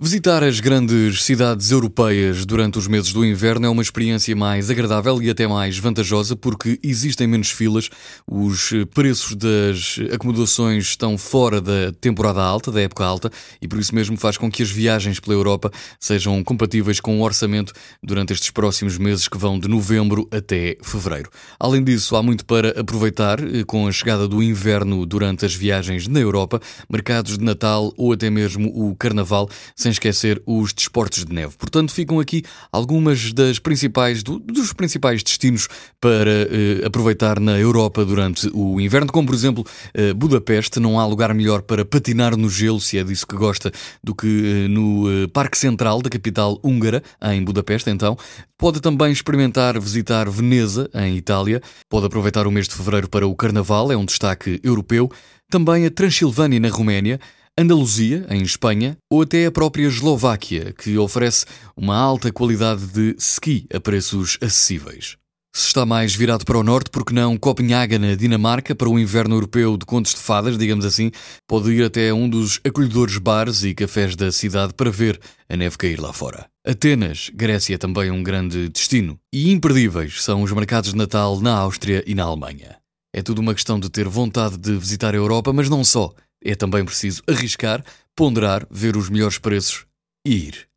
Visitar as grandes cidades europeias durante os meses do inverno é uma experiência mais agradável e até mais vantajosa porque existem menos filas, os preços das acomodações estão fora da temporada alta, da época alta, e por isso mesmo faz com que as viagens pela Europa sejam compatíveis com o orçamento durante estes próximos meses que vão de novembro até fevereiro. Além disso, há muito para aproveitar eh, com a chegada do inverno durante as viagens na Europa, mercados de Natal ou até mesmo o Carnaval sem esquecer os desportos de neve. Portanto, ficam aqui algumas das principais do, dos principais destinos para eh, aproveitar na Europa durante o inverno, como por exemplo eh, Budapeste. Não há lugar melhor para patinar no gelo, se é disso que gosta, do que eh, no eh, Parque Central da capital húngara, em Budapeste. Então, pode também experimentar visitar Veneza, em Itália. Pode aproveitar o mês de fevereiro para o Carnaval, é um destaque europeu. Também a Transilvânia, na Roménia. Andaluzia, em Espanha, ou até a própria Eslováquia, que oferece uma alta qualidade de ski a preços acessíveis. Se está mais virado para o norte, porque não Copenhaga, na Dinamarca, para o inverno europeu de contos de fadas, digamos assim, pode ir até um dos acolhedores bares e cafés da cidade para ver a neve cair lá fora. Atenas, Grécia, também um grande destino. E imperdíveis são os mercados de Natal na Áustria e na Alemanha. É tudo uma questão de ter vontade de visitar a Europa, mas não só. É também preciso arriscar, ponderar, ver os melhores preços e ir.